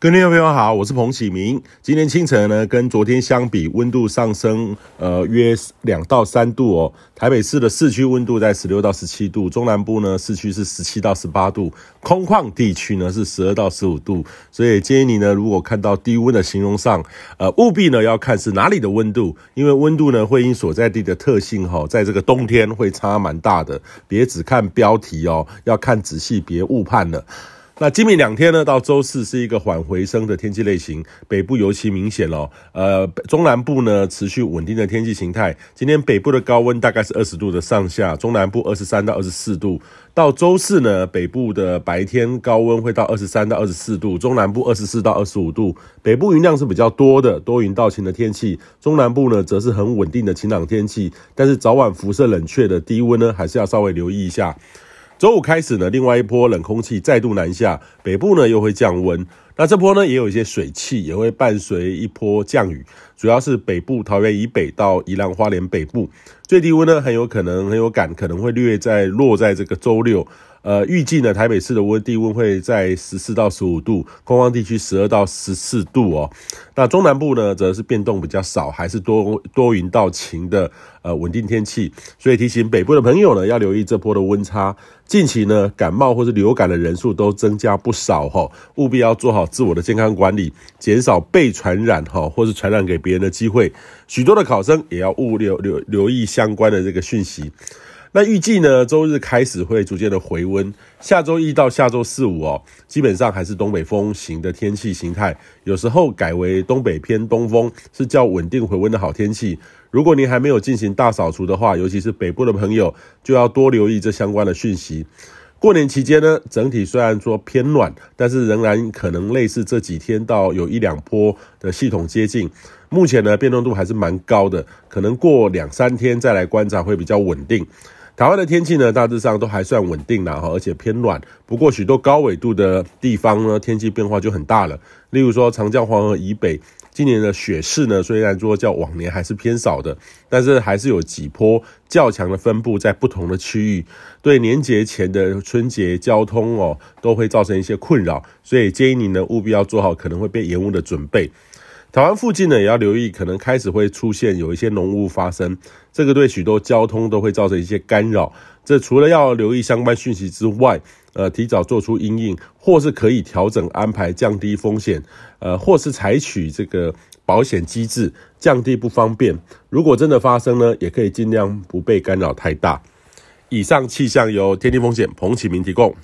各位朋友好，我是彭启明。今天清晨呢，跟昨天相比，温度上升呃约两到三度哦。台北市的市区温度在十六到十七度，中南部呢市区是十七到十八度，空旷地区呢是十二到十五度。所以建议你呢，如果看到低温的形容上，呃，务必呢要看是哪里的温度，因为温度呢会因所在地的特性哈，在这个冬天会差蛮大的。别只看标题哦，要看仔细，别误判了。那今明两天呢，到周四是一个缓回升的天气类型，北部尤其明显哦。呃，中南部呢持续稳定的天气形态。今天北部的高温大概是二十度的上下，中南部二十三到二十四度。到周四呢，北部的白天高温会到二十三到二十四度，中南部二十四到二十五度。北部云量是比较多的，多云到晴的天气。中南部呢则是很稳定的晴朗天气，但是早晚辐射冷却的低温呢，还是要稍微留意一下。周五开始呢，另外一波冷空气再度南下，北部呢又会降温。那这波呢也有一些水汽，也会伴随一波降雨，主要是北部桃园以北到宜兰花莲北部。最低温呢很有可能很有感，可能会略在落在这个周六。呃，预计呢，台北市的温低温会在十四到十五度，空旷地区十二到十四度哦。那中南部呢，则是变动比较少，还是多多云到晴的呃稳定天气。所以提醒北部的朋友呢，要留意这波的温差。近期呢，感冒或是流感的人数都增加不少哈，务必要做好自我的健康管理，减少被传染哈，或是传染给别人的机会。许多的考生也要物留留留意相关的这个讯息。那预计呢，周日开始会逐渐的回温，下周一到下周四五哦，基本上还是东北风型的天气形态，有时候改为东北偏东风，是较稳定回温的好天气。如果您还没有进行大扫除的话，尤其是北部的朋友，就要多留意这相关的讯息。过年期间呢，整体虽然说偏暖，但是仍然可能类似这几天到有一两波的系统接近。目前呢，变动度还是蛮高的，可能过两三天再来观察会比较稳定。台湾的天气呢，大致上都还算稳定啦，而且偏暖。不过许多高纬度的地方呢，天气变化就很大了。例如说长江黄河以北，今年的雪势呢，虽然说较往年还是偏少的，但是还是有几波较强的分布在不同的区域，对年节前的春节交通哦，都会造成一些困扰。所以建议你呢，务必要做好可能会被延误的准备。台湾附近呢，也要留意，可能开始会出现有一些浓雾发生，这个对许多交通都会造成一些干扰。这除了要留意相关讯息之外，呃，提早做出因应，或是可以调整安排，降低风险，呃，或是采取这个保险机制，降低不方便。如果真的发生呢，也可以尽量不被干扰太大。以上气象由天气风险彭启明提供。